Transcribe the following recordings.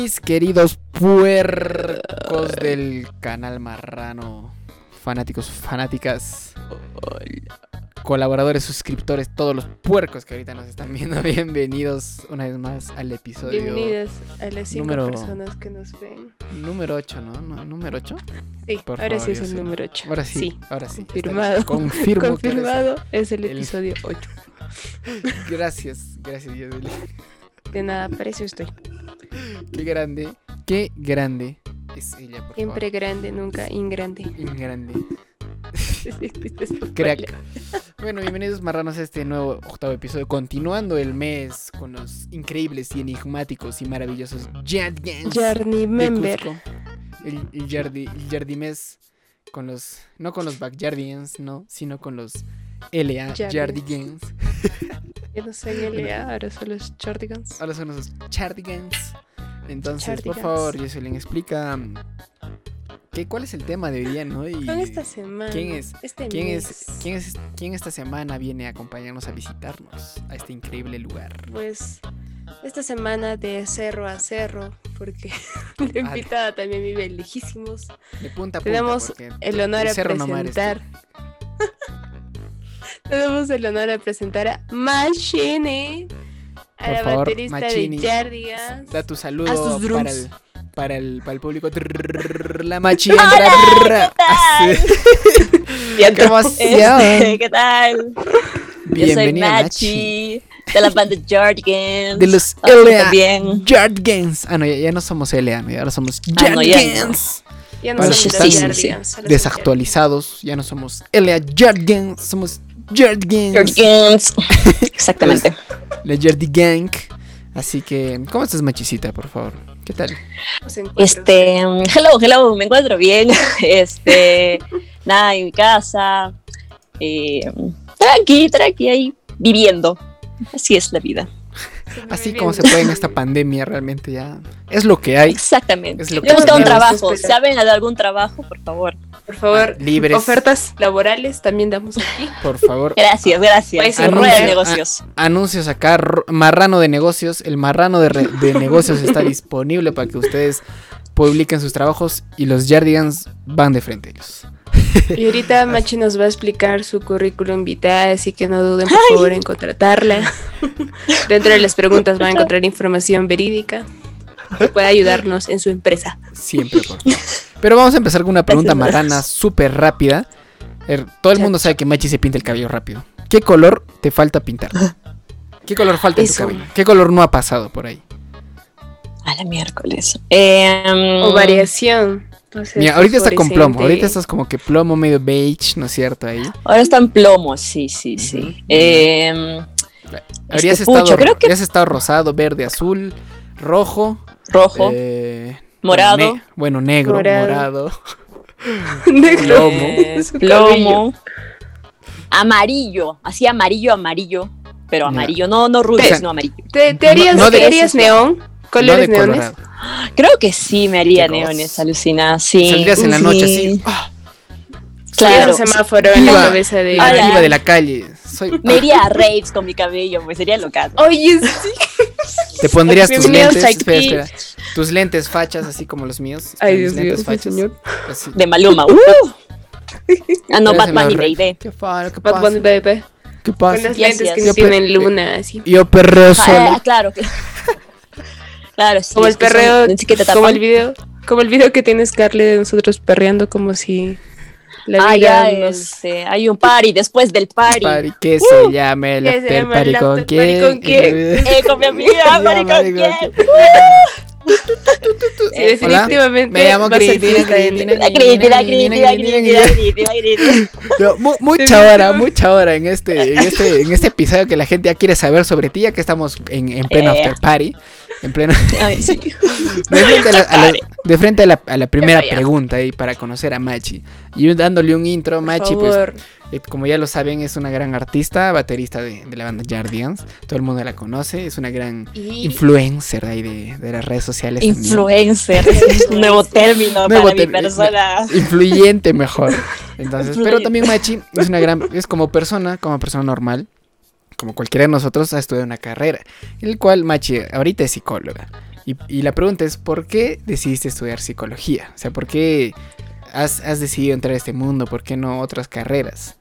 mis queridos puercos del canal Marrano, fanáticos, fanáticas, colaboradores, suscriptores, todos los puercos que ahorita nos están viendo, bienvenidos una vez más al episodio Bienvenidas a las cinco número- personas que nos ven. número 8, ¿no? ¿No? ¿Número 8? Sí, Por ahora favor, sí es el número 8. Ahora sí, ahora sí. está bien. Confirmado. Confirmo que Confirmado es el el- episodio 8. Gracias, gracias, Yadeli. De nada, eso estoy. Qué grande, qué grande es ella, por Siempre grande, nunca ingrande. favor. Grande. Crack. Bueno, bienvenidos marranos a este nuevo octavo episodio, continuando el mes con los increíbles y enigmáticos y maravillosos Jardians de Member. El, el, Yardi, el Yardimés con los, no con los Backyardians, no, sino con los LA Yardians. Ya no soy LA, ahora son los Chardigans. Ahora son los Chardigans. Entonces, por favor, Jocelyn, explica mm, ¿qué, cuál es el tema de hoy día, ¿no? Y esta semana. ¿quién es? Este ¿Quién mes, es, quién es quién esta semana viene a acompañarnos a visitarnos a este increíble lugar? Pues esta semana de cerro a cerro, porque la Ah, invitada también vive lejísimos. De punta a punta. Tenemos el honor a tú. presentar. Tenemos el honor de presentar a Machine, a Por la favor, baterista Machini, de Jardigas. Da tu A saludo sus drums. para el, para el, para el público. La machina. Hola, ¿qué tal? ¡Qué emoción! Este, ¿Qué tal? Yo soy Bienvenida, Machi. Machi, de la banda Jardigans. De los Ah, LA también. Jardigans. Ah, no, ya, ya no somos LA, ahora somos Ah, no, ya no. Jardigans. Ya no somos Jardigas, solo son Desactualizados, ya no somos LA Jardigans, somos Jardigans. Jardigans. Exactamente. La Jardigang. Así que, ¿cómo estás, Machisita, por favor? ¿Qué tal? Este, um, hello, hello, me encuentro bien. Este, nada, en mi casa. eh, tranqui, tranqui, ahí viviendo. Así es la vida. Así como se puede en esta pandemia, realmente ya es lo que hay. Exactamente. Es lo que Yo busco un trabajo. ¿Saben de algún trabajo? Por favor. Por favor, Libres. ofertas laborales también damos aquí. Por favor. Gracias, gracias. Rueda anuncio- de negocios. Anuncios acá, marrano de negocios. El marrano de, re- de negocios está disponible para que ustedes publiquen sus trabajos y los Jardigans van de frente a ellos. Y ahorita Machi nos va a explicar su currículum vitae, así que no duden por favor en contratarla. Dentro de las preguntas van a encontrar información verídica que pueda ayudarnos en su empresa. Siempre, por favor. Pero vamos a empezar con una pregunta marrana súper rápida. Er, Todo el mundo sabe que Machi se pinta el cabello rápido. ¿Qué color te falta pintar? ¿Qué color falta en tu Eso. cabello? ¿Qué color no ha pasado por ahí? A la miércoles. Em, O variación. No sé, Mira, ahorita está con plomo. Ahorita estás como que plomo medio beige, ¿no es cierto? Ahí. Ahora está en plomo, sí, sí, sí. Ujú. Em, Habrías Este, estado, creo que- habrías estado rosado, verde, azul, rojo, rojo, eh, morado, Bueno, ne- bueno, negro, Morado. morado. Negro. plomo. eh, plomo, amarillo, así amarillo, amarillo, pero amarillo, no, no rubio, O sea, sino amarillo. ¿Te, te harías, No de- te harías neón? No ¿Colores de neones? colorado. Creo que sí me haría neones, rosa. alucina, sí. Saldrías en la noche sí. así. ah, Claro. Un semáforo en la cabeza de... la diva de la calle. Soy, Me iría a raves con mi cabello, pues sería local. Oye, sí. Te pondrías tus lentes. Espera, espera. Tus lentes fachas, así como los míos. Ay, Dios mío, señor. así. De Maluma. ¡Uh! Ah, no, Batman y. Baby. ¿Qué pasa? ¿Qué pasa? Bunny Baby. ¿Qué Con pasa? las Yes, lentes que Yo no tienen luna, así. Yo perreo Ah, solo. ah, claro. Claro, sí. Como el que perreo, que como el video, como el video que tiene Scarlett de nosotros perreando como si la Ah, ya, nos... este, hay un party después del party. Party, ¿Qué se llama el ¿qué se party el con after quién? party con quién? Eh, con mi amiga, party con quién. Sí, definitivamente Me llamo Cristina, Cristina. Crítica. Pero mu- mucha hora, mucha hora en este, en este, en este episodio que la gente ya quiere saber sobre ti, ya que estamos en, en pleno Eh. after party. En pleno. Ay, sí. De frente a la, a la- de frente a la, a la primera pregunta ahí para conocer a Machi. Y dándole un intro, Machi, pues, favor. Como ya lo saben, es una gran artista, baterista de, de la banda Jardians. Todo el mundo la conoce, es una gran Y influencer de ahí de, de las redes sociales. también. Influencer, es un nuevo término Nuevo para mi término. persona. influyente mejor. Entonces, pero también Machi es una gran, es como persona, como persona normal, como cualquiera de nosotros ha estudiado una carrera, en el cual Machi ahorita es psicóloga. Y, y la pregunta es, ¿por qué decidiste estudiar psicología? O sea, ¿por qué has, has decidido entrar a este mundo? ¿Por qué no otras carreras?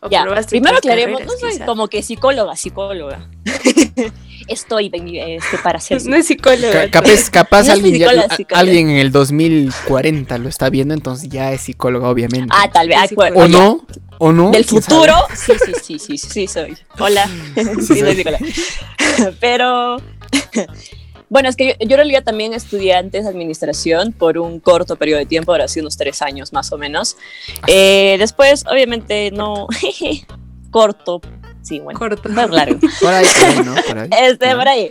O Ya, primero aclaremos, no soy quizá. como que psicóloga, psicóloga. Estoy este, para ser No es psicóloga. Ca- capaz capaz No alguien, ya- psicóloga, a- psicóloga. alguien en el 2040 lo está viendo, entonces ya es psicóloga, obviamente. Ah, tal vez. Ah, ¿O no? ¿O no? Del ¿Quién futuro, sí, sí, sí, sí, sí, soy. Hola, sí, soy. soy psicóloga. Pero, bueno, es que yo, yo en realidad también estudié antes administración por un corto periodo de tiempo, ahora sí unos tres años más o menos. Eh, después, obviamente, no, corto, sí, bueno, Corto. más largo. Por ahí, por ahí, ¿no? Por ahí. Este, por ahí.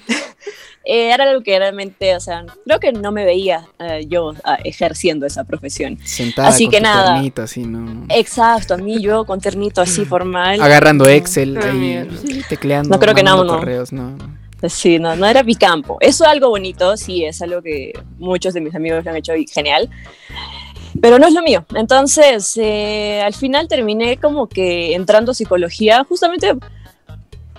Eh, era algo que realmente, o sea, creo que no me veía eh, yo ah, ejerciendo esa profesión. Sentada Así con que tu nada. ternito, así, ¿no? Exacto, a mí yo con ternito así formal. Agarrando Excel, Ah, ahí, tecleando, No creo que no. correos, no. Sí, no, no era mi campo. Eso es algo bonito, sí, es algo que muchos de mis amigos lo han hecho y genial. Pero no es lo mío. Entonces, eh, al final terminé como que entrando a psicología justamente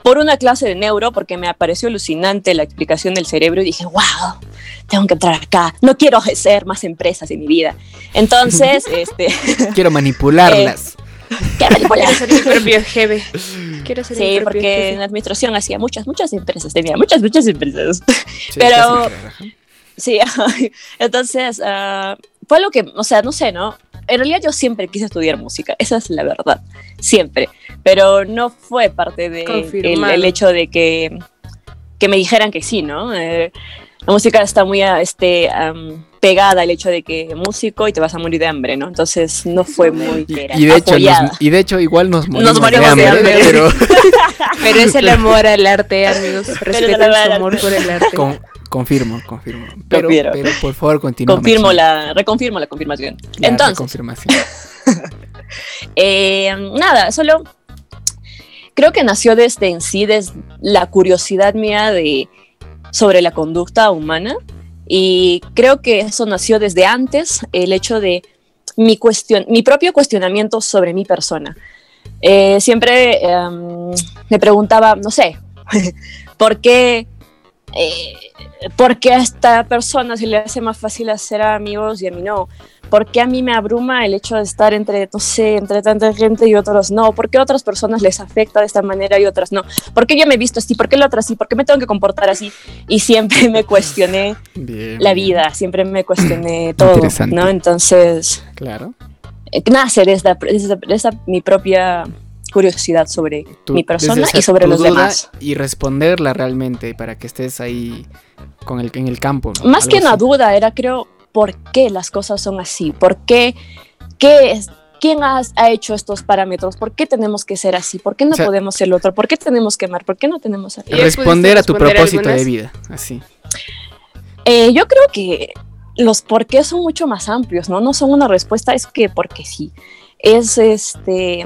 por una clase de neuro, porque me pareció alucinante la explicación del cerebro y dije, wow, tengo que entrar acá. No quiero hacer más empresas en mi vida. Entonces, este, Quiero manipularlas. quiero manipular. Quiero ser mi propio jefe. Quiero ser mi Sí, porque en jefe. administración hacía muchas, muchas empresas, tenía muchas, muchas empresas. Sí, pero-. Sí, entonces ah, fue lo que, o sea, no sé, ¿no? En realidad yo siempre quise estudiar música, esa es la verdad, siempre, pero no fue parte de el, Confirmado. el hecho de que, que me dijeran que sí, ¿no? Eh, la música está muy ah, este, pegada al hecho de que músico y te vas a morir de hambre, ¿no? Entonces no fue muy Y, era y de hecho, nos- y de hecho igual nos morimos, morimos de de hambre, hambre. pero Pero es el amor al arte, amigos. Respeten su amor por el arte. con- confirmo, confirmo. Pero, pero por favor continúa. Confirmo la, reconfirmo la confirmación. Entonces. Eh, nada, solo creo que nació desde en sí, desde la curiosidad mía de, sobre la conducta humana y creo que eso nació desde antes, el hecho de mi, mi propio cuestionamiento sobre mi persona. Eh, siempre em, me preguntaba, no sé, ¿por qué, eh, ¿por qué a esta persona se le hace más fácil hacer amigos y a mí no? ¿Por qué a mí me abruma el hecho de estar entre, no sé, entre tanta gente y otros no? ¿Por qué a otras personas les afecta de esta manera y otras no? ¿Por qué yo me he visto así? ¿Por qué la otra así? ¿Por qué me tengo que comportar así? Y siempre me cuestioné Bien, la bien. vida, siempre me cuestioné todo. ¿no? Entonces, Claro. eh, nace desde, desde- desde mi propia curiosidad sobre mi persona y sobre los demás. Y responderla realmente para que estés ahí con el, en el campo. ¿no? Más Algo que una así. duda, era creo, ¿por qué las cosas son así? ¿Por qué? ¿Qué es? ¿Quién ha, ha hecho estos parámetros? ¿Por qué tenemos que ser así? ¿Por qué no O sea- podemos ser lo otro? ¿Por qué tenemos que amar? ¿Por qué no tenemos que ¿Y ya Responder a tu responder propósito algunas? de vida. Así. Eh, yo creo que los por qué son mucho más amplios, ¿no? No son una respuesta, es que porque sí. Es este.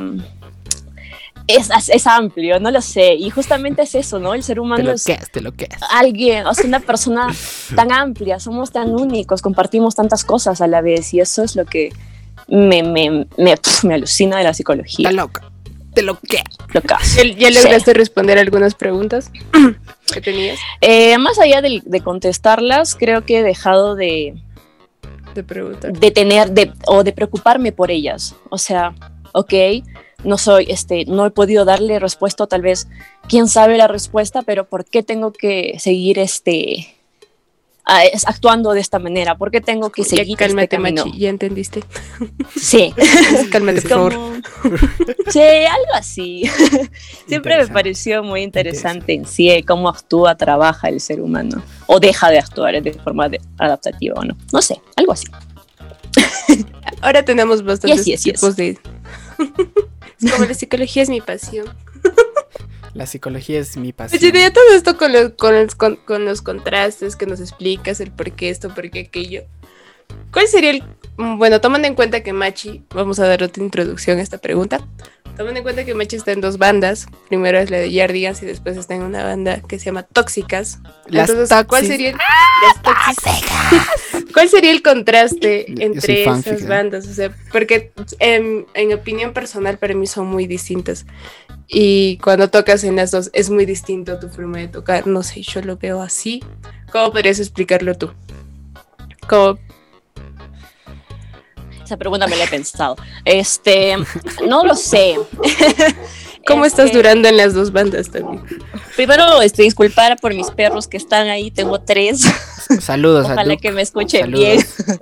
Es, es amplio, no lo sé. Y justamente es eso, ¿no? El ser Te humano lo es que es, te lo que es. alguien, o sea, una persona tan amplia, somos tan únicos, compartimos tantas cosas a la vez y eso es lo que me, me, me, pf, me alucina de la psicología. Está loca. Te lo que Loca. ¿Ya- ¿Ya lograste responder algunas preguntas que tenías Eh, más allá de, de contestarlas, creo que he dejado de, de preguntar? de tener de, o de preocuparme por ellas. O sea, ok, no soy, este, no he podido darle respuesta, o tal vez quién sabe la respuesta, pero ¿por qué tengo que seguir este actuando de esta manera? ¿Por qué tengo que Ya seguir este cálmate, camino? Machi, ya entendiste. Sí, cálmate, es por favor. como- sí, algo así. Siempre me pareció muy interesante en sí eh, cómo actúa, trabaja el ser humano o deja de actuar de forma de- adaptativa o no. No sé, algo así. Ahora tenemos bastantes Yes, yes, yes. tipos de... como la psicología es mi pasión. La psicología es mi pasión. Oye, de todo esto con los, con, los, con, con los contrastes que nos explicas, el por qué esto, por qué aquello. ¿Cuál sería el... Bueno, tomando en cuenta que Machi, vamos a dar otra introducción a esta pregunta. Tomando en cuenta que Machi está en dos bandas, primero es la de Yardigans y después está en una banda que se llama Tóxicas. Las Entonces, ¿cuál sería el- las Tóxicas? ¿Cuál sería el contraste entre fanfic, esas ¿eh? bandas? O sea, porque en, en opinión personal para mí son muy distintas. Y cuando tocas en las dos es muy distinto tu forma de tocar. No sé, yo lo veo así. ¿Cómo podrías explicarlo tú? Como, Esa pregunta me la he pensado. Este, no lo sé. ¿Cómo Este, estás durando en las dos bandas también? Primero, este, disculpar por mis perros que están ahí. Tengo tres. Saludos a Ojalá que me escuchen Saludos. bien.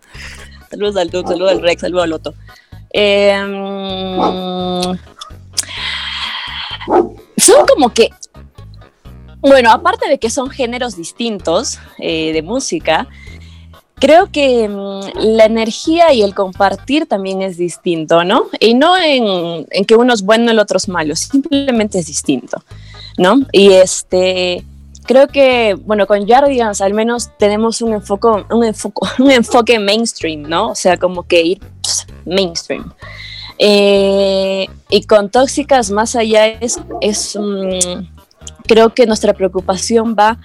saludos al Duke, saludos al Rex, saludos al Loto. Eh, mm, son como que. Bueno, aparte de que son géneros distintos eh, de música, creo que mm, la energía y el compartir también es distinto, ¿no? Y no en, que uno es bueno y el otro es malo, simplemente es distinto, ¿no? Y este, creo que, bueno, con Jardigans al menos tenemos un enfoque, un enfoque, un enfoque mainstream, ¿no? O sea, como que ir mainstream. Eh, y con tóxicas más allá es, es mm, creo que nuestra preocupación va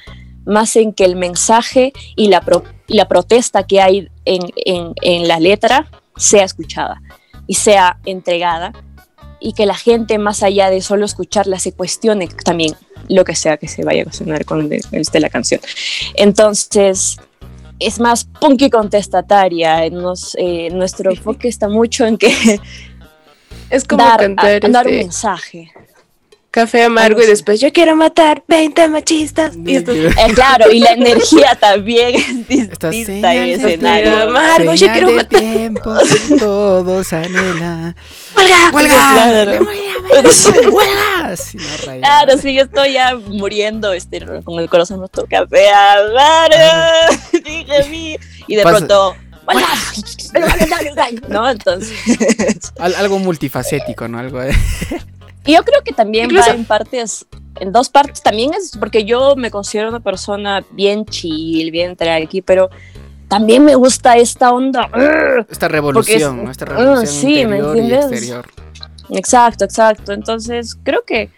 más en que el mensaje y la, pro- y la protesta que hay en, en- en la letra sea escuchada y sea entregada y que la gente más allá de solo escucharla se cuestione también lo que sea que se vaya a sonar con de, de la canción. Entonces, es más punky contestataria. Nos, eh, nuestro enfoque está mucho en que Es como dar, cantar a- dar un este, mensaje. Café amargo y después yo quiero matar 20 machistas. Y esto- Eh, claro, y la energía también es Esta distinta en de escenario. Amargo, yo quiero de matar. tiempo todos anhelan. ¡Huelga! ¡Huelga! Claro. ¡Huelga! Claro, sí, yo estoy ya muriendo este, con el corazón roto. Café amargo, dije mí. Y de Pasa- pronto, ¡Huelga! ¿no? Entonces, Al- algo multifacético, ¿no? Algo. eh. Y yo creo que también Incluso- va en partes, en dos partes también es porque yo me considero una persona bien chill, bien tranqui, pero también me gusta esta onda. Esta revolución. Esta revolución sí, ¿me y entiendes? exterior. Exacto, exacto. Entonces, creo que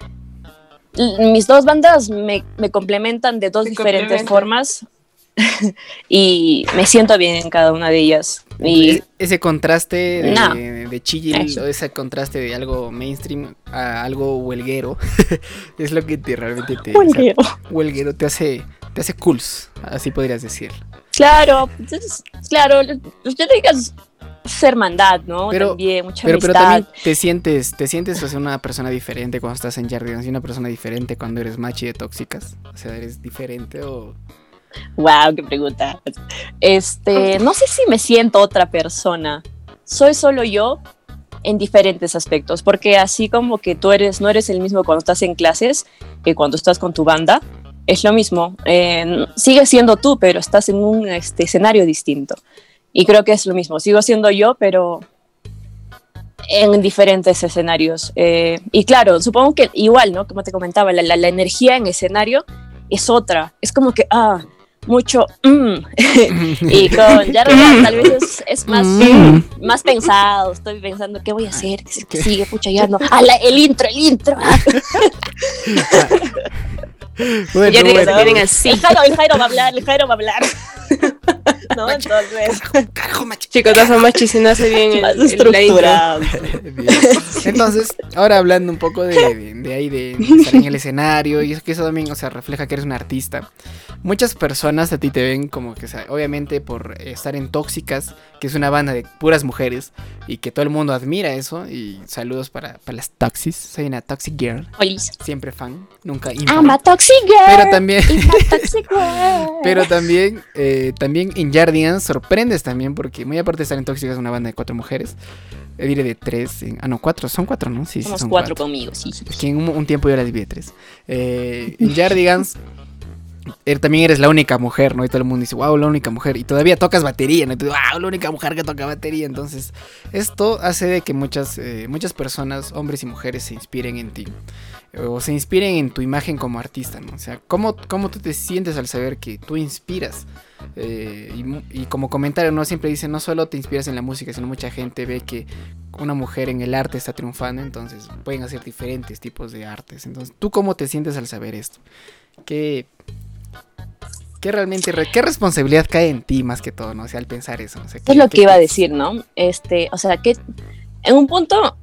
mis dos bandas me, me complementan de dos diferentes formas y me siento bien en cada una de ellas. Y E- ese contraste de, No. de chill o ese contraste de algo mainstream a algo huelguero es lo que te realmente te o sea, huelguero te hace te hace cools, así podrías decir. Claro, entonces, claro, yo digas ser hermandad, ¿no? Pero- también, mucha Pero, también te sientes, te sientes o sea, una persona diferente cuando estás en Jardins y una persona diferente cuando eres machi de tóxicas. O sea, eres diferente o Wow, qué pregunta. Este, no sé si me siento otra persona. Soy solo yo en diferentes aspectos, porque así como que tú eres, no eres el mismo cuando estás en clases que cuando estás con tu banda, es lo mismo. Eh, siendo tú, pero estás en un este, escenario distinto. Y creo que es lo mismo. Sigo siendo yo, pero en diferentes escenarios. Eh, y claro, supongo que igual, ¿no? Como te comentaba, la, la- la energía en escenario es otra. Es como que, ah, mucho, mm. y con Jarvis tal vez es, es más, Mm. más pensado. Estoy pensando, ¿qué voy a hacer? ¿Qué, qué sigue? Pucha, ya no. Ah, la- el intro, el intro. bueno, Ya bueno, digas, vienen así. El Jairo, el Jairo va a hablar, el Jairo va a hablar. ¿No? Entonces, carajo, machi. Chicos, no son machis y no hace bien más el- estructurado. Bien. Entonces, ahora hablando un poco de, de- de ahí, de estar en el escenario, y es que eso también, o sea, refleja que eres un artista. Muchas personas a ti te ven como que, o sea, obviamente por estar en Tóxicas, que es una banda de puras mujeres, y que todo el mundo admira eso, y saludos para, para las Toxis. Soy una Toxic Girl, Olis. siempre fan, nunca I'm infan. a toxic girl. Pero también... Toxic girl. Pero también, eh, también en Jardians sorprendes también, porque muy aparte de estar en Tóxicas, es una banda de cuatro mujeres. eh, diré de tres. en- ah, no, cuatro, son cuatro, ¿no? Sí, sí, Somos son cuatro conmigo, sí. sí. Es que en un, un tiempo yo las vi de tres. Eh, en Jardigans er- también eres la única mujer, ¿no? Y todo el mundo dice, wow, la única mujer. Y todavía tocas batería, ¿no? Y tú, wow, la única mujer que toca batería. Entonces, esto hace de que muchas, eh, muchas personas, hombres y mujeres, se inspiren en ti. O se inspiren en tu imagen como artista, ¿no? O sea, ¿cómo, cómo tú te sientes al saber que tú inspiras? Eh, y, como comentario, ¿no? Siempre dicen, no solo te inspiras en la música, sino mucha gente ve que una mujer en el arte está triunfando, entonces pueden hacer diferentes tipos de artes. Entonces, ¿tú cómo te sientes al saber esto? ¿Qué, ¿Qué realmente, re- qué responsabilidad cae en ti más que todo, no? O sea, al pensar eso, sé. Es lo que iba a decir, ¿no? Este, o sea, que en un punto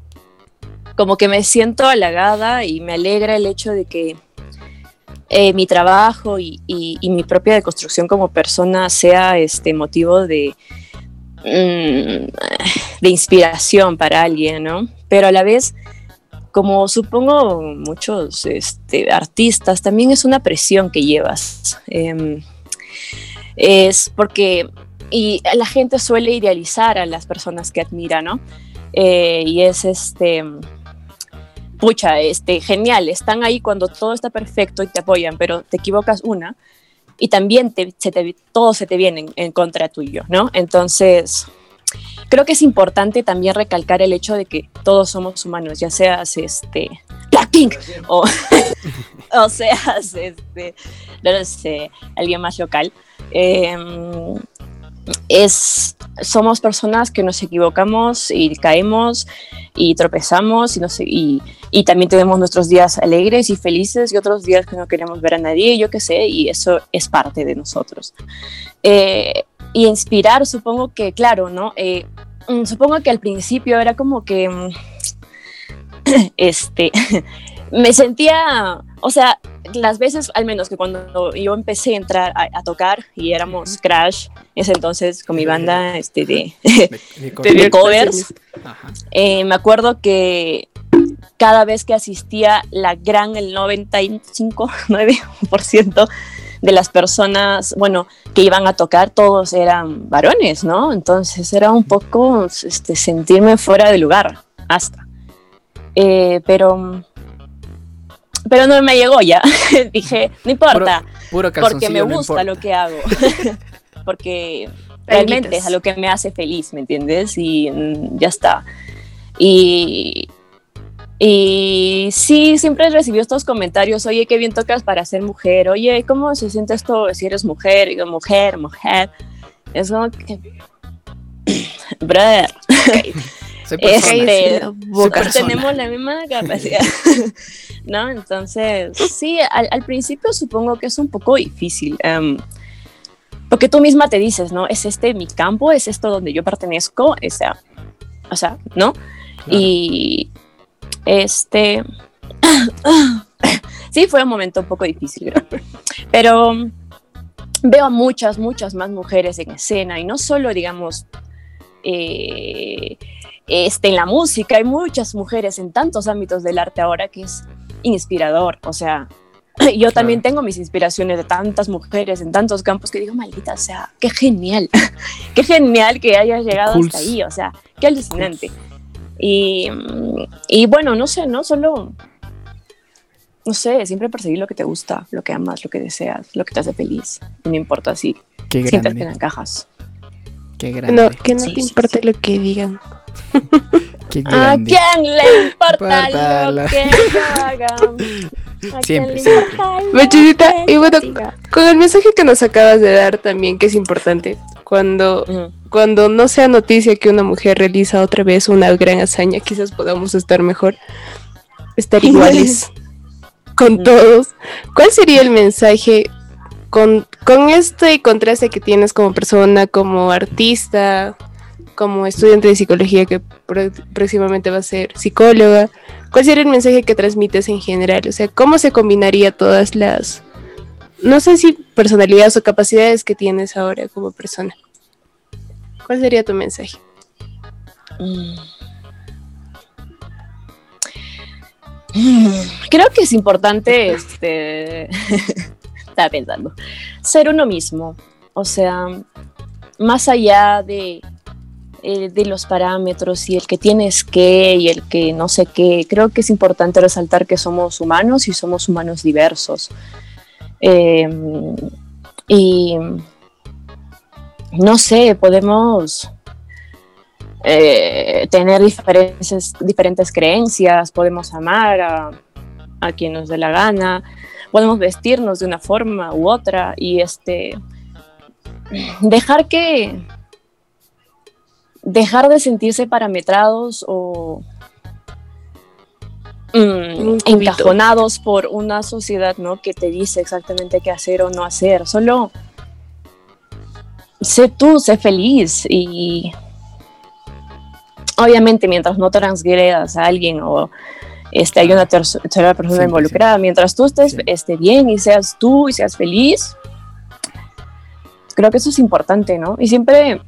como que me siento halagada y me alegra el hecho de que eh, mi trabajo y, mi propia deconstrucción como persona sea este motivo de, mm, de inspiración para alguien, ¿no? Pero a la vez, como supongo muchos este, artistas, también es una presión que llevas. Em, es porque y la gente suele idealizar a las personas que admira, ¿no? Eh, y es este, pucha, este, genial, están ahí cuando todo está perfecto y te apoyan, pero te equivocas una y también te, se te- todo se te viene en, contra tuyo, ¿no? Entonces, creo que es importante también recalcar el hecho de que todos somos humanos, ya seas este, Blackpink o, o seas este, no sé, alguien más local. Em, es, somos personas que nos equivocamos y caemos y tropezamos y, no sé, y, y también tenemos nuestros días alegres y felices y otros días que no queremos ver a nadie, yo qué sé, y eso es parte de nosotros. Eh, y inspirar, supongo que, claro, ¿no? Eh, mm, supongo que al principio era como que, mm, este, me sentía, o sea, las veces, al menos que cuando yo empecé a entrar a, a tocar y éramos Crash, ese entonces con mi banda este, de, De- de covers, eh, me acuerdo que cada vez que asistía, la gran, el 95, 9% de las personas, bueno, que iban a tocar, todos eran varones, ¿no? Entonces era un poco este, sentirme fuera de lugar, hasta. Eh, pero, pero no me llegó ya. Dije, no importa, Puro porque me gusta lo que hago. porque realmente es a lo que me hace feliz, ¿me entiendes? Y mm, ya está. Y, y sí, siempre recibió estos comentarios, oye, qué bien tocas para ser mujer, oye, ¿cómo se siente esto si eres mujer? Y yo, mujer, mujer. Es como que... Brother, Soy Es- persona. Este, la boca. persona. tenemos la misma capacidad, ¿no? Entonces, sí, al, al principio supongo que es un poco difícil, em, porque tú misma te dices, ¿no? ¿Es este mi campo? ¿Es esto donde yo pertenezco? O sea, o sea ¿no? Y este, sí, fue un momento un poco difícil, creo. Pero veo a muchas, muchas más mujeres en escena y no solo, digamos, eh, este, en la música, hay muchas mujeres en tantos ámbitos del arte ahora que es inspirador. O sea, yo también tengo mis inspiraciones de tantas mujeres en tantos campos que digo, maldita, o sea, qué genial, qué genial que hayas llegado hasta ahí, o sea, qué alucinante. Y, y bueno, no sé, ¿no? Solo, no sé, siempre perseguir lo que te gusta, lo que amas, lo que deseas, lo que te hace feliz. No importa si sientes que no grande. No, que no Sí, te importe sí. lo que digan. Qué ¿A quién le importa lo que yo haga? ¿A quién Siempre, le siempre. importa y bueno? Con el mensaje que nos acabas de dar también, que es importante, cuando, cuando no sea noticia que una mujer realiza otra vez una gran hazaña, quizás podamos estar mejor, estar iguales con todos. ¿Cuál sería el mensaje con, con este contraste que tienes como persona, como artista, como estudiante de psicología que próximamente va a ser psicóloga? ¿Cuál sería el mensaje que transmites en general? O sea, ¿cómo se combinaría todas las, no sé si personalidades o capacidades que tienes ahora como persona? ¿Cuál sería tu mensaje? Mm. Mm, Creo que es importante, este, estaba pensando, ser uno mismo. O sea, más allá de, eh, de los parámetros y el que tienes que y el que no sé qué, creo que es importante resaltar que somos humanos y somos humanos diversos. Eh, y no sé, podemos eh, tener diferentes, diferentes creencias, podemos amar a, a quien nos dé la gana, podemos vestirnos de una forma u otra y este dejar que dejar de sentirse parametrados o mm, encajonados por una sociedad ¿no? que te dice exactamente qué hacer o no hacer. Solo sé tú, sé feliz y obviamente mientras no transgredas a alguien o este, hay una tercera persona Siempre, involucrada, mientras tú estés Sí. este, bien y seas tú y seas feliz, creo que eso es importante, ¿no? Y siempre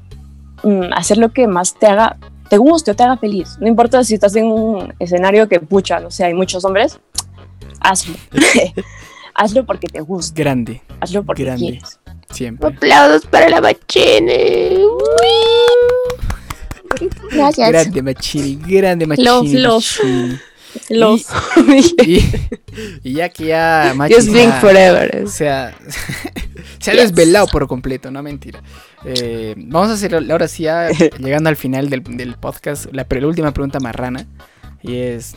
mm, hacer lo que más te haga, te guste o te haga feliz. No importa si estás en un escenario que, pucha, no sé, hay muchos hombres, hazlo. hazlo porque te gusta, Grande, hazlo porque Grande. quieres. siempre. Aplausos para la machine. Gracias. Grande Machini, grande Machini. Love, love. Machini. Los. Y, y ya que ya Machi Just Blink se ha- Forever. se ha, se ha Yes. desvelado por completo, no mentira. Eh, vamos a hacer ahora sí ya llegando al final del, del podcast, la, pre- la última pregunta marrana. Y es,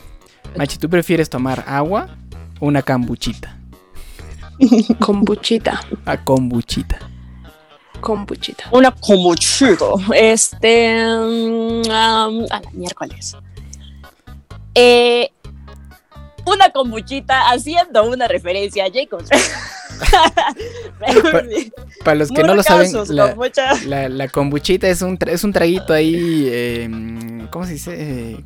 Machi, ¿tú prefieres tomar agua o una cambuchita? Kombuchita. A kombuchita. Kombuchita. Una como chido. Este. mm, um, a la miércoles. Eh, una kombuchita haciendo una referencia a Jacobs. Para los que Muy no lo saben, la, kombucha. la, la kombuchita es un, tra- es un traguito ahí, eh, ¿cómo se dice? Eh,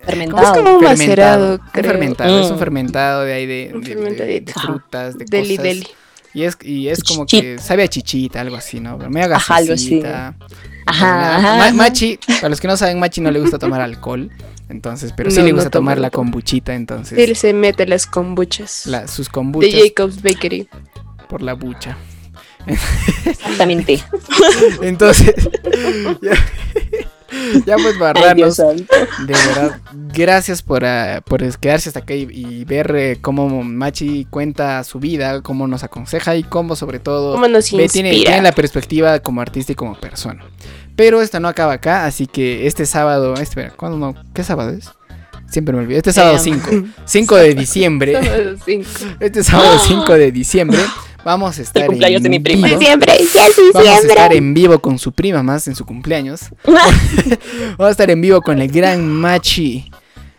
Fermentado. Es como un macerado, Un creo. fermentado, es un Mm. fermentado de ahí de, Un de- de- fermentadito. de frutas, de Deli, cosas. deli. Y es, y es como Chichita. que sabe a chichita, algo así, ¿no? Medio Ajá, algo así. gasosita. Ajá, Ma- ajá. Machi, para los que no saben, Machi no le gusta tomar alcohol. Entonces, pero sí No, le no gusta toma, tomar no la kombuchita, entonces. Él se mete las kombuchas. la- sus de kombuchas Jacob's Bakery. por la bucha. Exactamente. Entonces, ya, ya pues Ay, santo. De verdad, gracias por, ah, por quedarse hasta acá y, y ver eh, cómo Machi cuenta su vida, cómo nos aconseja y cómo sobre todo ¿Cómo nos ve- tiene, la perspectiva como artista y como persona. Pero esto no acaba acá, así que este sábado, espera, ¿cuándo no? ¿Qué sábado es? Siempre me olvido. Este sábado Em. 5, 5 de diciembre, este sábado 5 de diciembre, vamos a estar El cumpleaños en de mi prima. vivo. Es Vamos a estar en vivo con su prima más en su cumpleaños. Vamos a estar en vivo con el gran Machi.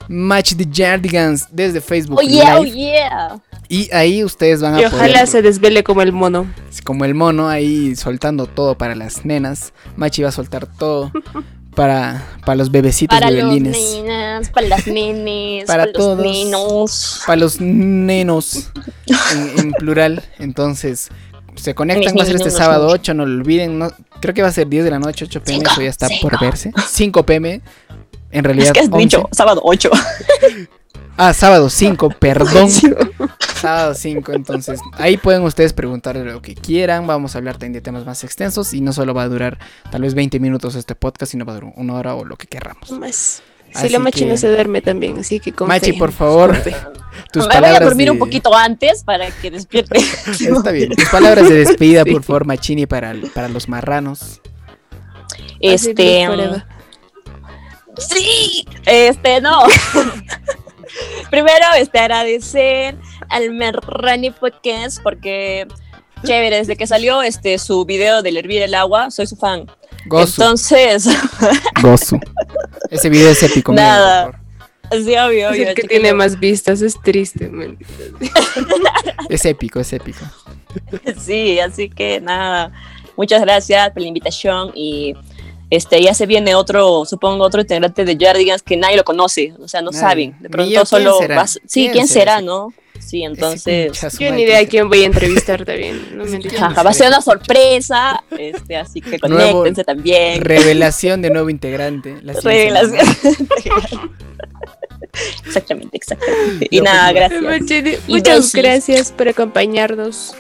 Machi de Jardigans desde Facebook Oh yeah, oh Live. yeah. Y ahí ustedes van a Y ojalá poder, se desvele como el mono. como el mono, ahí soltando todo para las nenas. Machi va a soltar todo para, para los bebecitos Para los bebelines. nenas, para las nenes, Para para, todos. los nenos. Para los nenos en, en plural. Entonces, se conectan, Mis va a ser este sábado los 8, no lo olviden. no- creo que va a ser 10 de la noche, 8 pm, Cinco, eso ya está por cinco. verse. 5 pm, en realidad. Es que has 11. dicho sábado 8. Ah, sábado 5, perdón. sábado 5, entonces ahí pueden ustedes preguntarle lo que quieran. Vamos a hablar también de temas más extensos y no solo va a durar tal vez 20 minutos este podcast, sino va a durar una hora o lo que querramos. Más. Si la machi que- no se duerme también, así que con Machi, fe. por favor, Con fe. tus Me voy a palabras dormir de- un poquito antes para que despierte. Está bien. Tus palabras de despedida, Sí. por favor, Machini, para, para los marranos. Este. Forever. Sí, este no. Primero, este agradecer al Merrani Podcast porque chévere, desde que salió este su video del hervir el agua, soy su fan. Gozu, Entonces, gozu. Ese video es épico. Nada. favor. sí, obvio, Es obvio, el que chiquillo. tiene más vistas, es triste. man. Es épico, es épico. Sí, así que nada, muchas gracias por la invitación y este ya se viene otro, supongo otro integrante de Jardigans que nadie lo conoce, o sea, no Nadie. saben. De pronto yo, ¿quién solo será? vas- sí, ¿Quién ¿quién, será no? Sí, entonces Yo ni idea que- quién voy a entrevistar también. No me han dicho. ¿Quién Ajá, va a ser una sorpresa, este, así que Nuevo- conéctense también. Revelación de nuevo integrante. la Revelación. exactamente, exactamente. Y No, nada, gracias. Muchas gracias por acompaños.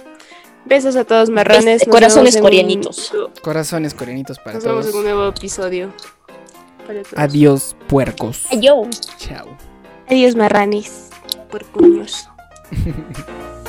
Besos a todos marranes. Este, Nos corazones un- coreanitos. Corazones coreanitos para Nos vemos todos. en un nuevo episodio. Para todos. Adiós, puercos. Yo. Chao. Adiós marranis. Por cuños.